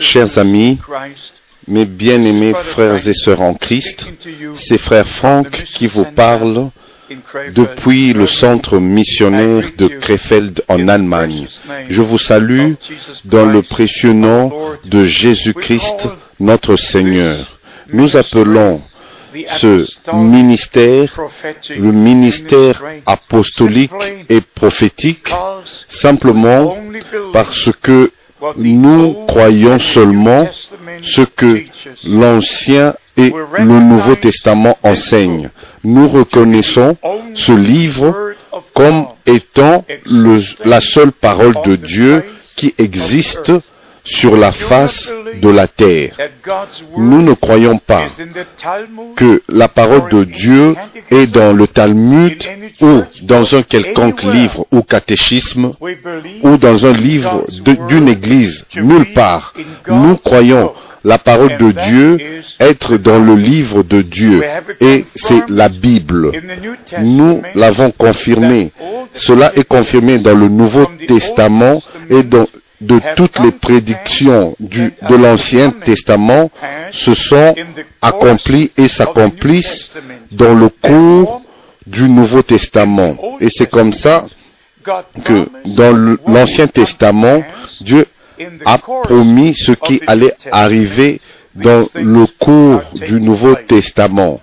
Chers amis, mes bien-aimés frères et sœurs en Christ, c'est frère Franck qui vous parle depuis le centre missionnaire de Krefeld en Allemagne. Je vous salue dans le précieux nom de Jésus-Christ, notre Seigneur. Nous appelons ce ministère le ministère apostolique et prophétique simplement parce que nous croyons seulement ce que l'Ancien et le Nouveau Testament enseignent. Nous reconnaissons ce livre comme étant la seule parole de Dieu qui existe sur la face de la terre. Nous ne croyons pas que la parole de Dieu est dans le Talmud ou dans un quelconque livre ou catéchisme ou dans un livre d'une église, nulle part. Nous croyons la parole de Dieu être dans le livre de Dieu et c'est la Bible. Nous l'avons confirmé. Cela est confirmé dans le Nouveau Testament et dans, de toutes les prédictions de l'Ancien Testament se sont accomplies et s'accomplissent dans le cours du Nouveau Testament. Et c'est comme ça que dans l'Ancien Testament, Dieu a promis ce qui allait arriver dans le cours du Nouveau Testament.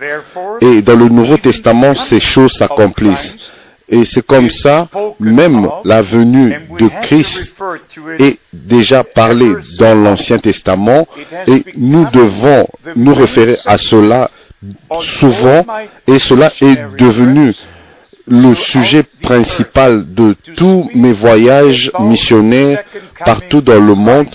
Et dans le Nouveau Testament, ces choses s'accomplissent. Et c'est comme ça, même la venue de Christ est déjà parlée dans l'Ancien Testament et nous devons nous référer à cela souvent et cela est devenu le sujet principal de tous mes voyages missionnaires partout dans le monde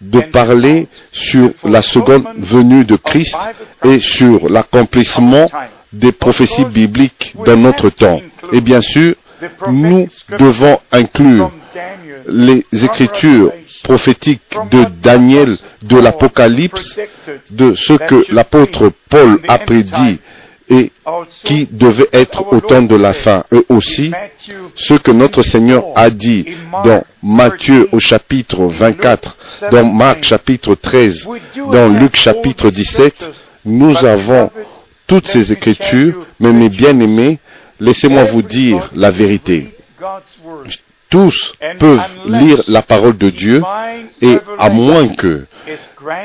de parler sur la seconde venue de Christ et sur l'accomplissement des prophéties bibliques dans notre temps. Et bien sûr, nous devons inclure les écritures prophétiques de Daniel, de l'Apocalypse, de ce que l'apôtre Paul a prédit et qui devait être au temps de la fin. Et aussi, ce que notre Seigneur a dit dans Matthieu au chapitre 24, dans Marc chapitre 13, dans Luc chapitre 17, nous avons toutes ces écritures, mais mes bien-aimés, laissez-moi vous dire la vérité. Tous peuvent lire la parole de Dieu et à moins que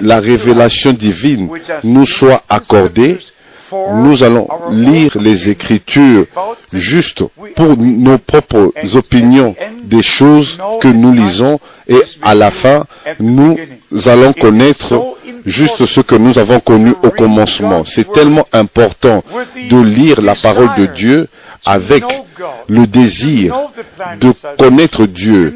la révélation divine nous soit accordée, nous allons lire les Écritures juste pour nos propres opinions des choses que nous lisons et à la fin, nous allons connaître juste ce que nous avons connu au commencement. C'est tellement important de lire la parole de Dieu avec le désir de connaître Dieu,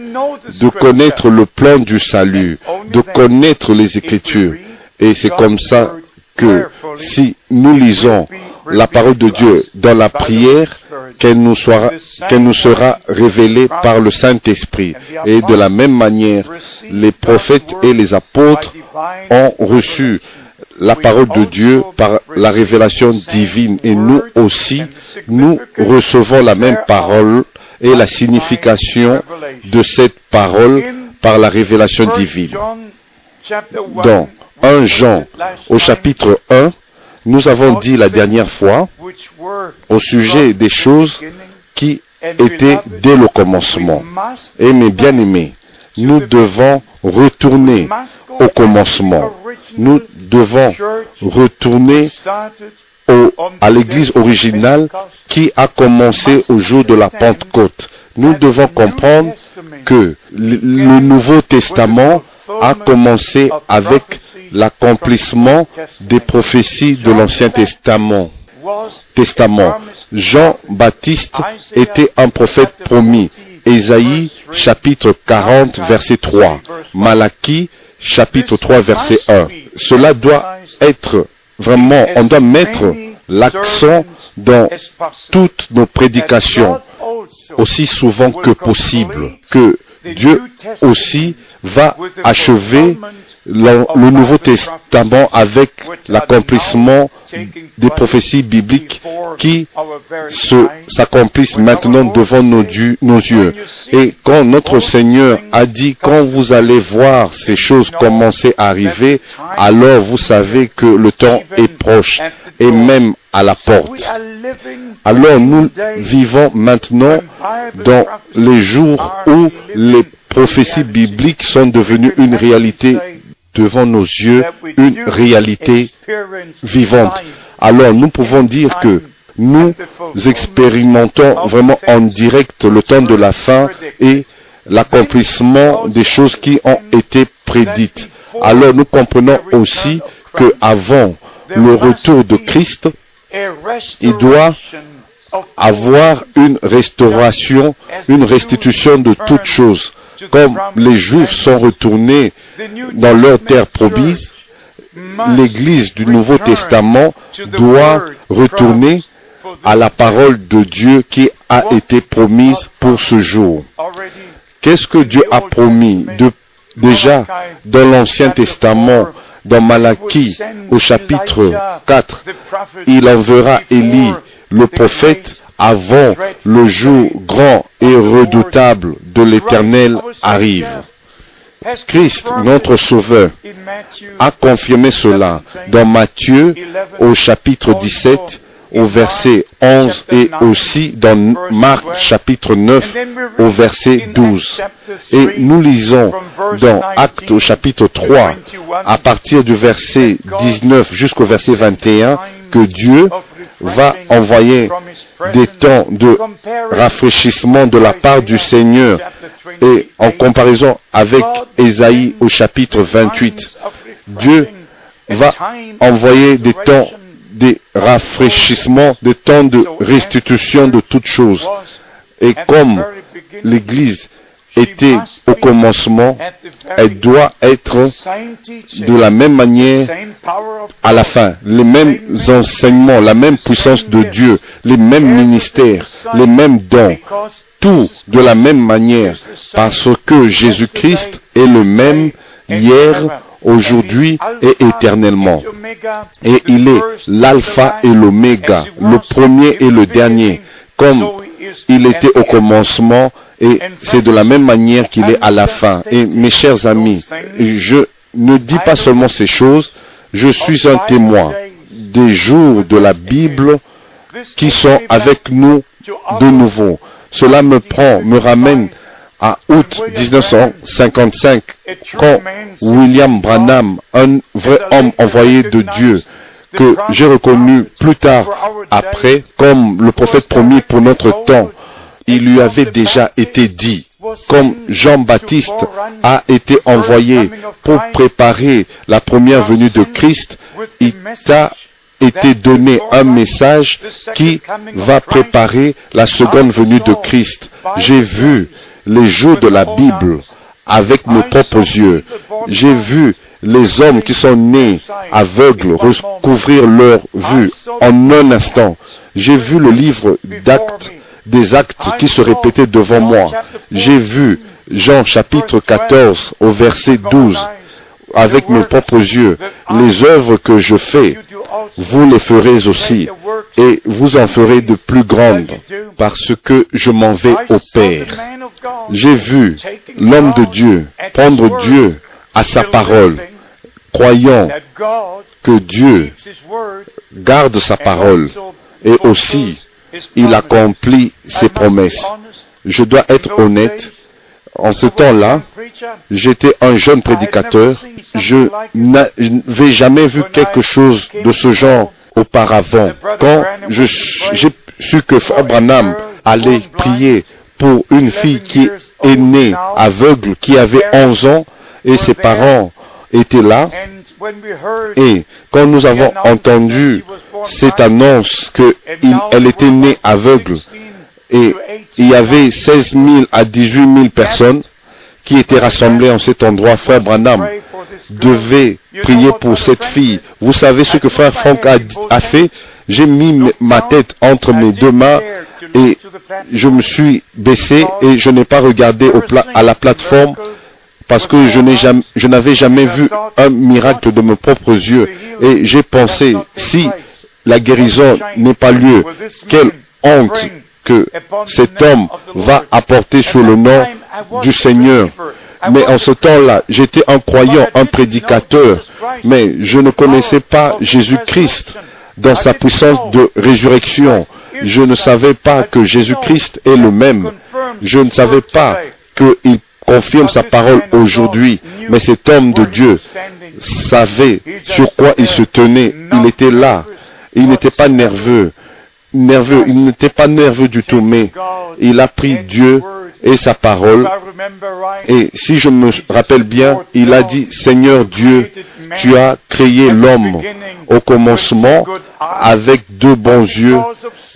de connaître le plan du salut, de connaître les Écritures. Et c'est comme ça que si nous lisons la parole de Dieu dans la prière, qu'elle nous, sera, révélée par le Saint-Esprit. Et de la même manière, les prophètes et les apôtres ont reçu la parole de Dieu par la révélation divine. Et nous aussi, nous recevons la même parole et la signification de cette parole par la révélation divine. Dans 1 Jean au chapitre 1, nous avons dit la dernière fois au sujet des choses qui étaient dès le commencement. Et mes bien-aimés, nous devons retourner au commencement. Nous devons retourner au- à l'église originale qui a commencé au jour de la Pentecôte. Nous devons comprendre que le Nouveau Testament a commencé avec l'accomplissement des prophéties de l'Ancien Testament. Testament. Jean-Baptiste était un prophète promis. Ésaïe chapitre 40 verset 3. Malachie chapitre 3 verset 1. Cela doit être vraiment, on doit mettre l'accent dans toutes nos prédications aussi souvent que possible, que Dieu aussi va achever le Nouveau Testament avec l'accomplissement des prophéties bibliques qui s'accomplissent maintenant devant nos, yeux. Et quand notre Seigneur a dit, quand vous allez voir ces choses commencer à arriver, alors vous savez que le temps est proche et même à la porte. Alors nous vivons maintenant dans les jours où les prophéties bibliques sont devenues une réalité devant nos yeux, une réalité vivante. Alors nous pouvons dire que nous expérimentons vraiment en direct le temps de la fin et l'accomplissement des choses qui ont été prédites. Alors nous comprenons aussi que avant le retour de Christ, il doit avoir une restauration, une restitution de toutes choses. Comme les Juifs sont retournés dans leur terre promise, l'Église du Nouveau Testament doit retourner à la parole de Dieu qui a été promise pour ce jour. Qu'est-ce que Dieu a promis déjà dans l'Ancien Testament dans Malachie au chapitre 4, il enverra Élie, le prophète, avant le jour grand et redoutable de l'Éternel arrive. Christ, notre Sauveur, a confirmé cela dans Matthieu au chapitre 17 au verset 11 et aussi dans Marc chapitre 9 au verset 12. Et nous lisons dans Actes au chapitre 3 à partir du verset 19 jusqu'au verset 21 que Dieu va envoyer des temps de rafraîchissement de la part du Seigneur et en comparaison avec Ésaïe au chapitre 28, Dieu va envoyer des temps des rafraîchissements, des temps de restitution de toutes choses. Et comme l'Église était au commencement, elle doit être de la même manière à la fin. Les mêmes enseignements, la même puissance de Dieu, les mêmes ministères, les mêmes dons, tout de la même manière, parce que Jésus-Christ est le même hier, aujourd'hui et éternellement. Et il est l'alpha et l'oméga, le premier et le dernier, comme il était au commencement et c'est de la même manière qu'il est à la fin. Et mes chers amis, je ne dis pas seulement ces choses, je suis un témoin des jours de la Bible qui sont avec nous de nouveau. Cela me prend, me ramène à août 1955, quand William Branham, un vrai homme envoyé de Dieu, que j'ai reconnu plus tard après comme le prophète promis pour notre temps, il lui avait déjà été dit, comme Jean-Baptiste a été envoyé pour préparer la première venue de Christ, il t'a été donné un message qui va préparer la seconde venue de Christ. J'ai vu les jours de la Bible avec mes propres yeux. J'ai vu les hommes qui sont nés aveugles recouvrir leur vue en un instant. J'ai vu le livre d'actes, des actes qui se répétaient devant moi. J'ai vu Jean chapitre 14 au verset 12 avec mes propres yeux. Les œuvres que je fais, vous les ferez aussi, et vous en ferez de plus grandes, parce que je m'en vais au Père. J'ai vu l'homme de Dieu prendre Dieu à sa parole, croyant que Dieu garde sa parole et aussi il accomplit ses promesses. Je dois être honnête, en ce temps-là, j'étais un jeune prédicateur. Je n'avais jamais vu quelque chose de ce genre auparavant. Quand j'ai su que Abraham allait prier pour une fille qui est née aveugle, qui avait 11 ans, et ses parents étaient là, et quand nous avons entendu cette annonce qu'elle était née aveugle, et il y avait 16 000 à 18 000 personnes qui étaient rassemblées en cet endroit. Frère Branham devait prier pour cette fille. Vous savez ce que frère Frank a, fait? J'ai mis ma tête entre mes deux mains et je me suis baissé et je n'ai pas regardé à la plateforme parce que je n'ai jamais, n'avais jamais vu un miracle de mes propres yeux et j'ai pensé si la guérison n'est pas lieu, quelle honte que cet homme va apporter sur le nom du Seigneur. Mais en ce temps-là, j'étais un croyant, un prédicateur, mais je ne connaissais pas Jésus-Christ dans sa puissance de résurrection. Je ne savais pas que Jésus-Christ est le même. Je ne savais pas qu'il confirme sa parole aujourd'hui. Mais cet homme de Dieu savait sur quoi il se tenait. Il était là. Il n'était pas nerveux. Nerveux. Il n'était pas nerveux du tout, mais il a pris Dieu et sa parole. Et si je me rappelle bien, il a dit, Seigneur Dieu, tu as créé l'homme au commencement avec deux bons yeux,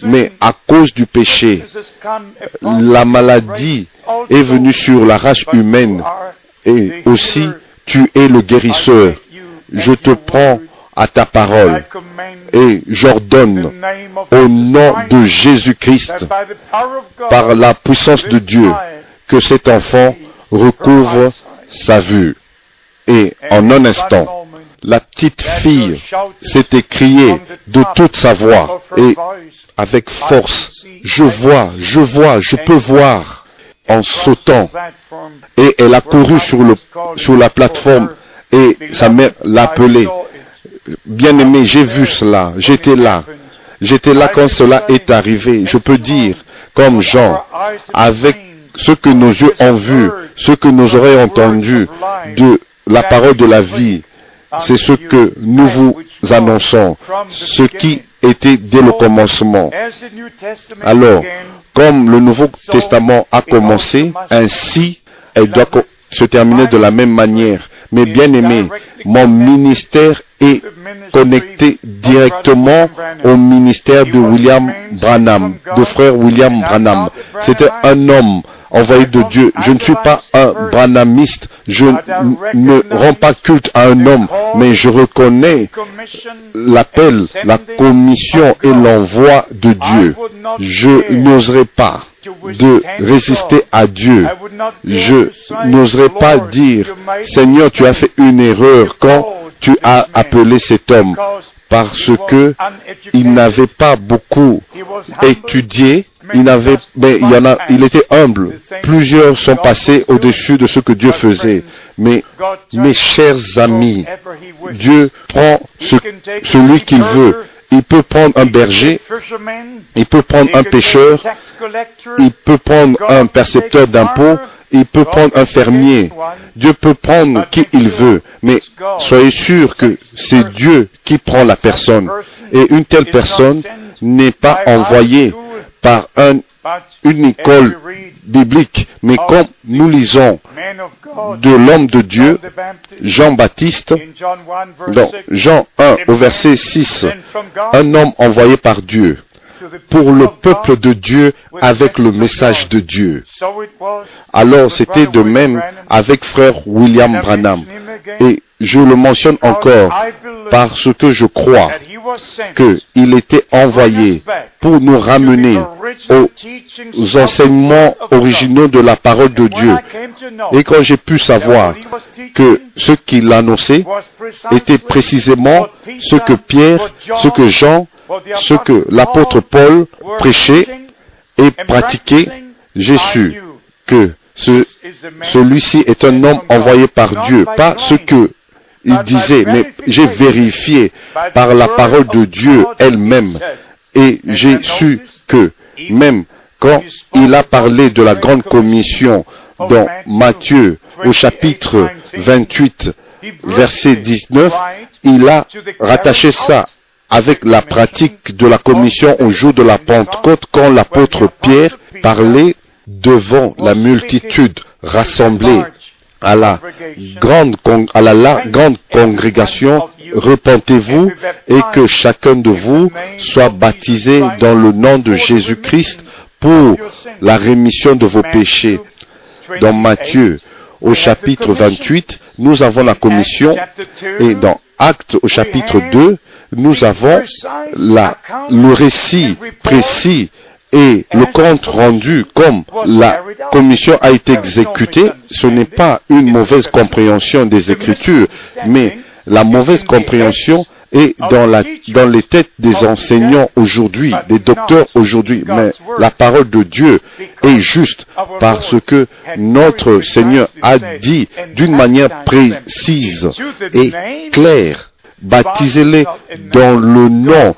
mais à cause du péché, la maladie est venue sur la race humaine et aussi tu es le guérisseur. Je te prends à ta parole et j'ordonne au nom de Jésus-Christ, par la puissance de Dieu, que cet enfant recouvre sa vue. Et en un instant, la petite fille s'est écriée de toute sa voix et avec force, je vois, je vois, je peux voir en sautant. Et elle a couru sur, sur la plateforme et sa mère l'a appelée. Bien-aimé, j'ai vu cela, j'étais là. J'étais là quand cela est arrivé. Je peux dire, comme Jean, avec ce que nos yeux ont vu, ce que nos oreilles ont entendu de la parole de la vie, c'est ce que nous vous annonçons, ce qui était dès le commencement. Alors, comme le Nouveau Testament a commencé, ainsi, elle doit se terminer de la même manière. Mais bien aimé, mon ministère est connecté directement au ministère de William Branham, de frère William Branham. C'était un homme envoyé de Dieu. Je ne suis pas un branhamiste. Je ne rends pas culte à un homme, mais je reconnais l'appel, la commission et l'envoi de Dieu. Je n'oserais pas de résister à Dieu. Je n'oserais pas dire, Seigneur, tu as fait une erreur quand tu as appelé cet homme parce que il n'avait pas beaucoup étudié, il n'avait, mais il était humble. Plusieurs sont passés au-dessus de ce que Dieu faisait. Mais, mes chers amis, Dieu prend ce, celui qu'il veut. Il peut prendre un berger, il peut prendre un pêcheur, il peut prendre un percepteur d'impôts, il peut prendre un fermier. Dieu peut prendre qui il veut, mais soyez sûr que c'est Dieu qui prend la personne. Et une telle personne n'est pas envoyée par un, une école biblique, mais comme nous lisons de l'homme de Dieu, Jean-Baptiste, dans Jean 1 au verset 6, un homme envoyé par Dieu pour le peuple de Dieu avec le message de Dieu. Alors c'était de même avec frère William Branham. Et je le mentionne encore parce que je crois qu'il était envoyé pour nous ramener aux enseignements originaux de la parole de Dieu. Et quand j'ai pu savoir que ce qu'il annonçait était précisément ce que Pierre, ce que Jean, ce que l'apôtre Paul prêchait et pratiquait, j'ai su que ce, celui-ci est un homme envoyé par Dieu, pas ce que il disait, mais j'ai vérifié par la parole de Dieu elle-même. Et j'ai su que même quand il a parlé de la grande commission dans Matthieu au chapitre 28 verset 19, il a rattaché ça avec la pratique de la commission au jour de la Pentecôte quand l'apôtre Pierre parlait devant la multitude rassemblée à la grande, à la, la grande congrégation, repentez-vous et que chacun de vous soit baptisé dans le nom de Jésus-Christ pour la rémission de vos péchés. Dans Matthieu, au chapitre 28, nous avons la commission et dans Actes au chapitre 2, nous avons la, le récit précis et le compte rendu comme la commission a été exécutée, ce n'est pas une mauvaise compréhension des Écritures, mais la mauvaise compréhension est dans, les têtes des enseignants aujourd'hui, des docteurs aujourd'hui. Mais la parole de Dieu est juste parce que notre Seigneur a dit d'une manière précise et claire, baptisez-les dans le nom.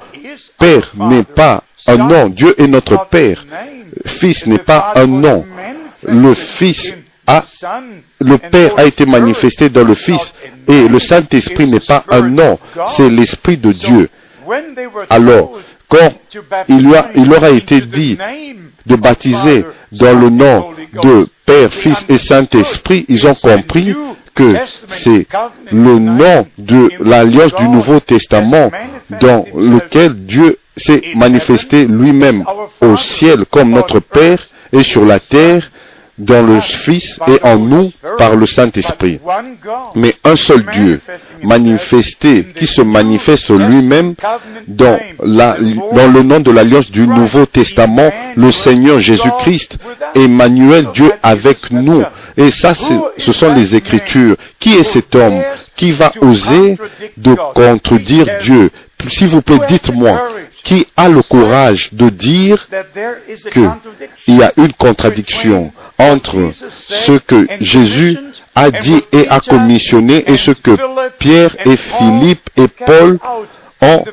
Père n'est pas un nom. Dieu est notre Père. Fils n'est pas un nom. Le Fils a, le Père a été manifesté dans le Fils et le Saint-Esprit n'est pas un nom, c'est l'Esprit de Dieu. Alors, quand il, lui il leur a été dit de baptiser dans le nom de Père, Fils et Saint-Esprit, ils ont compris que c'est le nom de l'alliance du Nouveau Testament dans lequel Dieu s'est manifesté lui-même au ciel comme notre Père et sur la terre dans le Fils et en nous par le Saint-Esprit. Mais un seul Dieu manifesté, qui se manifeste lui-même dans, le nom de l'alliance du Nouveau Testament, le Seigneur Jésus-Christ, Emmanuel, Dieu avec nous. Et ça, ce sont les Écritures. Qui est cet homme qui va oser de contredire Dieu? S'il vous plaît, dites-moi, qui a le courage de dire qu'il y a une contradiction? Entre ce que Jésus a dit et a commissionné et ce que Pierre et Philippe et Paul ont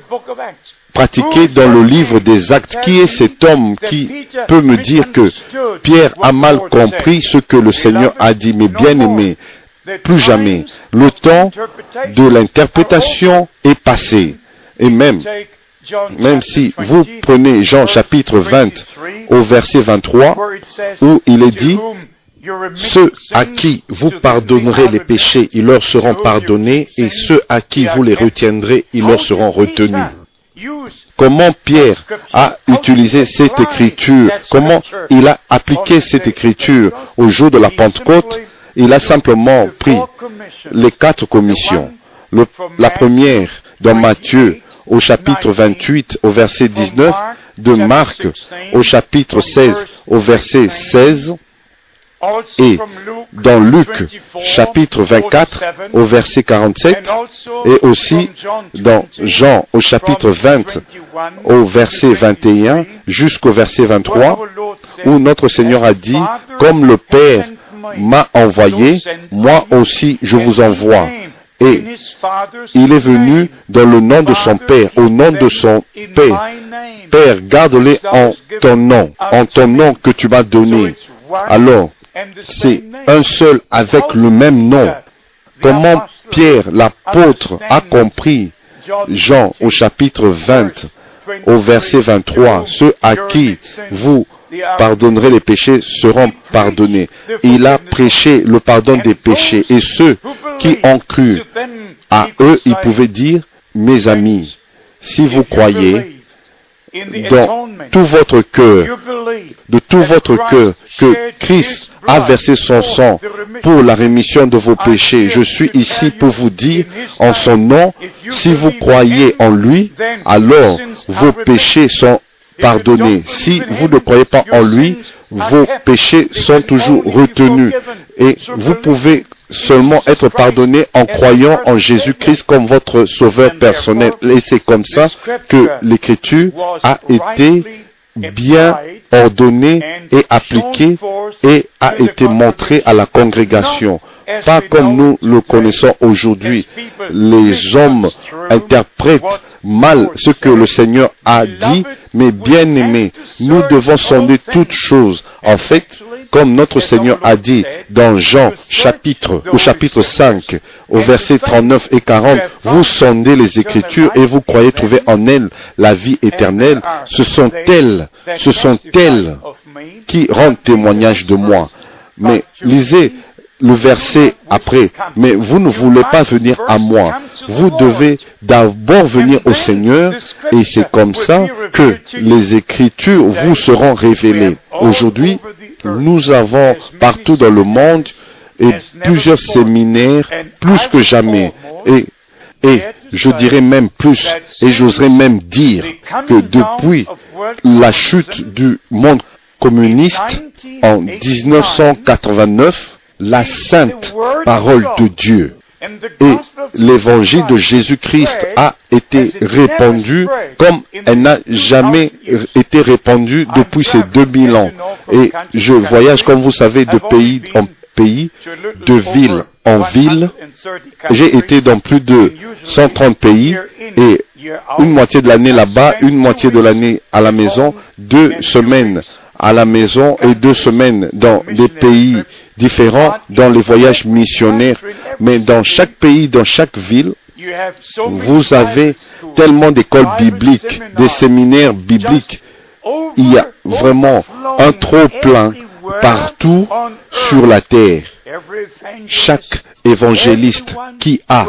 pratiqué dans le livre des actes. Qui est cet homme qui peut me dire que Pierre a mal compris ce que le Seigneur a dit, mais bien aimé, plus jamais. Le temps de l'interprétation est passé. Et même, même si vous prenez Jean chapitre 20 au verset 23, où il est dit, ceux à qui vous pardonnerez les péchés, ils leur seront pardonnés, et ceux à qui vous les retiendrez, ils leur seront retenus. Comment Pierre a utilisé cette écriture, comment il a appliqué cette écriture au jour de la Pentecôte, il a simplement pris les quatre commissions. la première dans Matthieu au chapitre 28 au verset 19, de Marc au chapitre 16 au verset 16, et dans Luc chapitre 24 au verset 47 et aussi dans Jean au chapitre 20 au verset 21 jusqu'au verset 23 où notre Seigneur a dit comme le Père m'a envoyé, moi aussi je vous envoie. Et il est venu dans le nom de son Père, au nom de son Père. Père, garde-les en ton nom, en ton nom que tu m'as donné. Alors, c'est un seul avec le même nom. Comment Pierre, l'apôtre, a compris Jean au chapitre 20, au verset 23, ceux à qui vous pardonnerez les péchés seront pardonnés. Il a prêché le pardon des péchés et ceux qui ont cru à eux, ils pouvaient dire, mes amis, si vous croyez dans tout votre cœur, de tout votre cœur, que Christ a versé son sang pour la rémission de vos péchés. Je suis ici pour vous dire en son nom, si vous croyez en lui, alors vos péchés sont pardonnés. Si vous ne croyez pas en lui, vos péchés sont toujours retenus. Et vous pouvez seulement être pardonné en croyant en Jésus-Christ comme votre sauveur personnel. Et c'est comme ça que l'écriture a été bien ordonnée et appliquée et a été montrée à la congrégation. Pas comme nous le connaissons aujourd'hui. Les hommes interprètent mal ce que le Seigneur a dit, mais bien aimé, nous devons sonder toutes choses. En fait, comme notre Seigneur a dit dans Jean chapitre, au chapitre 5, au verset 39 et 40, vous sondez les Écritures et vous croyez trouver en elles la vie éternelle. Ce sont elles, ce sont elles qui rendent témoignage de moi. Mais lisez le verset après, mais vous ne voulez pas venir à moi. Vous devez d'abord venir au Seigneur et c'est comme ça que les Écritures vous seront révélées. Aujourd'hui, nous avons partout dans le monde et plusieurs séminaires plus que jamais. Et, et Je dirais même plus, et j'oserais même dire que depuis la chute du monde communiste en 1989, la sainte parole de Dieu et l'évangile de Jésus-Christ a été répandu comme elle n'a jamais été répandue depuis ces 2000 ans. Et je voyage, comme vous savez, de pays en pays, de ville en ville. J'ai été dans plus de 130 pays et une moitié de l'année là-bas, une moitié de l'année à la maison, deux semaines à la maison et deux semaines dans des pays différents, dans les voyages missionnaires. Mais dans chaque pays, dans chaque ville, vous avez tellement d'écoles bibliques, des séminaires bibliques. Il y a vraiment un trop plein partout sur la terre. Chaque évangéliste qui a,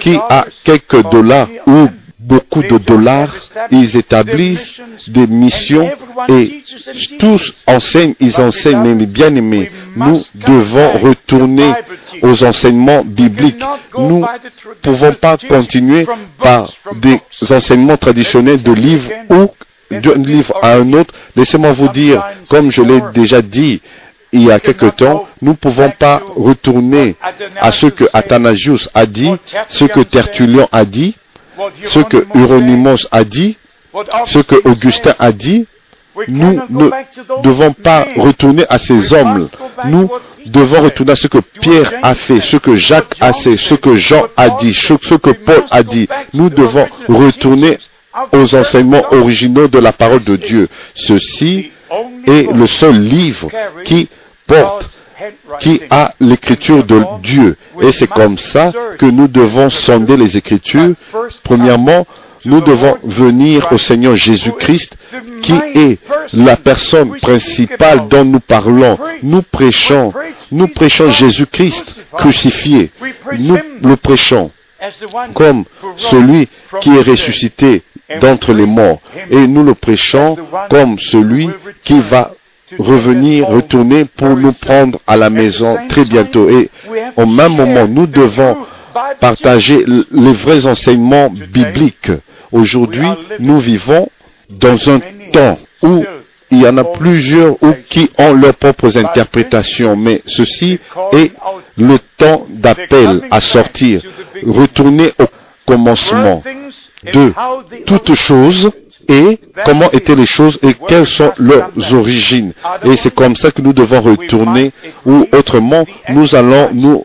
qui a quelques dollars ou beaucoup de dollars, ils établissent des missions et tous enseignent, ils enseignent, mais bien aimés, nous devons retourner aux enseignements bibliques. Nous ne pouvons pas continuer par des enseignements traditionnels de livres ou d'un livre à un autre. Laissez-moi vous dire, comme je l'ai déjà dit, il y a quelque temps, nous ne pouvons pas retourner à ce que Athanasius a dit, ce que Tertullian a dit, ce que Hieronymus a dit, ce que Augustin a dit, nous ne devons pas retourner à ces hommes. Nous devons retourner à ce que Pierre a fait, ce que Jacques a fait, ce que Jean a dit, ce que Paul a dit. Nous devons retourner aux enseignements originaux de la parole de Dieu. Ceci est le seul livre qui porte qui a l'écriture de Dieu. Et c'est comme ça que nous devons sonder les écritures. Premièrement, nous devons venir au Seigneur Jésus-Christ, qui est la personne principale dont nous parlons. Nous prêchons, nous prêchons Jésus-Christ crucifié. Nous le prêchons comme celui qui est ressuscité d'entre les morts. Et nous le prêchons comme celui qui va revenir, retourner pour nous prendre à la maison très bientôt. Et au même moment, nous devons partager les vrais enseignements bibliques. Aujourd'hui, nous vivons dans un temps où il y en a plusieurs ou qui ont leurs propres interprétations, mais ceci est le temps d'appel à sortir, retourner au commencement de toutes choses et comment étaient les choses et quelles sont leurs origines. Et c'est comme ça que nous devons retourner ou autrement nous allons nous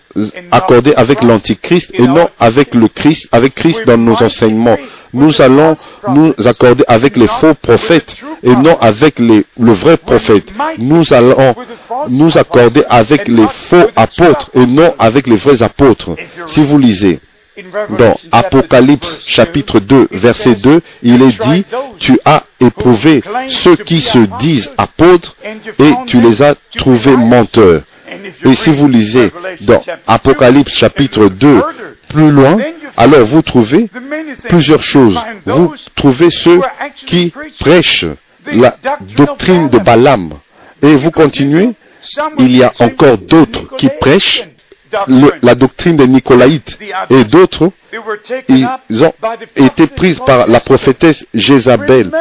accorder avec l'Antichrist et non avec le Christ, avec Christ dans nos enseignements. Nous allons nous accorder avec les faux prophètes et non avec les, le vrai prophète. Nous allons nous accorder avec les faux apôtres et non avec les vrais apôtres. Si vous lisez dans Apocalypse chapitre 2, verset 2, il est dit, tu as éprouvé ceux qui se disent apôtres et tu les as trouvés menteurs. Et si vous lisez dans Apocalypse chapitre 2, plus loin, alors vous trouvez plusieurs choses. Vous trouvez ceux qui prêchent la doctrine de Balaam. Et vous continuez, il y a encore d'autres qui prêchent la doctrine des Nicolaïtes et d'autres, ils ont été pris par la prophétesse Jézabel.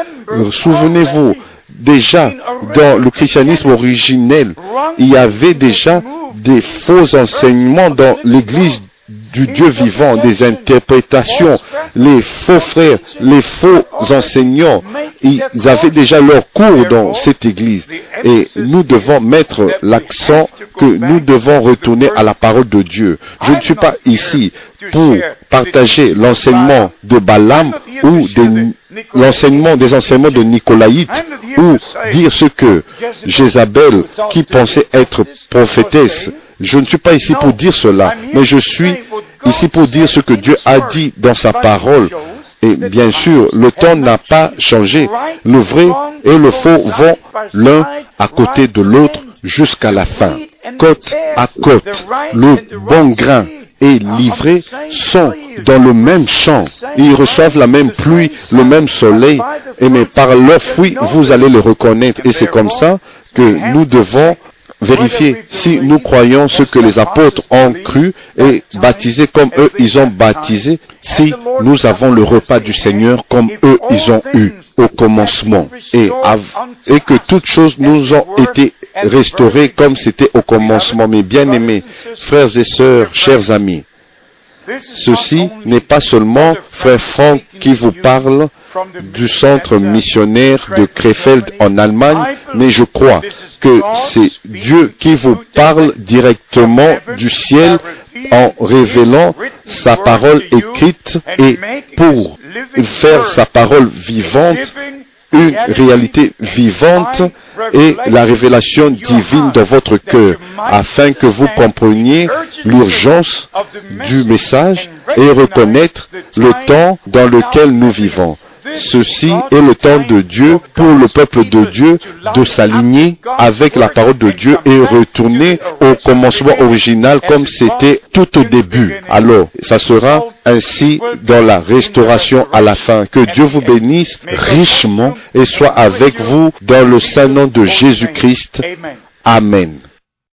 Souvenez-vous, déjà dans le christianisme originel, il y avait déjà des faux enseignements dans l'église du Dieu vivant, des interprétations. Les faux frères, les faux enseignants, ils avaient déjà leur cours dans cette église. Et nous devons mettre l'accent que nous devons retourner à la parole de Dieu. Je ne suis pas ici pour partager l'enseignement de Balaam ou l'enseignement des enseignements de Nicolaïte ou dire ce que Jézabel, qui pensait être prophétesse, je ne suis pas ici pour dire cela, mais je suis ici pour dire ce que Dieu a dit dans sa parole. Et bien sûr, le temps n'a pas changé. Le vrai et le faux vont l'un à côté de l'autre jusqu'à la fin. Côte à côte, le bon grain et livré sont dans le même champ. Ils reçoivent la même pluie, le même soleil, et mais par leurs fruits, vous allez les reconnaître. Et c'est comme ça que nous devons vérifier si nous croyons ce que les apôtres ont cru et baptisé comme eux ils ont baptisé, si nous avons le repas du Seigneur comme eux ils ont eu au commencement et, et que toutes choses nous ont été restaurées comme c'était au commencement. Mes bien-aimés, frères et sœurs, chers amis, ceci n'est pas seulement frère Franck qui vous parle du centre missionnaire de Krefeld en Allemagne, mais je crois que c'est Dieu qui vous parle directement du ciel en révélant sa parole écrite et pour faire sa parole vivante une réalité vivante et la révélation divine dans votre cœur, afin que vous compreniez l'urgence du message et reconnaître le temps dans lequel nous vivons. Ceci est le temps de Dieu pour le peuple de Dieu de s'aligner avec la parole de Dieu et retourner au commencement original comme c'était tout au début. Alors, ça sera ainsi dans la restauration à la fin. Que Dieu vous bénisse richement et soit avec vous dans le saint nom de Jésus-Christ. Amen.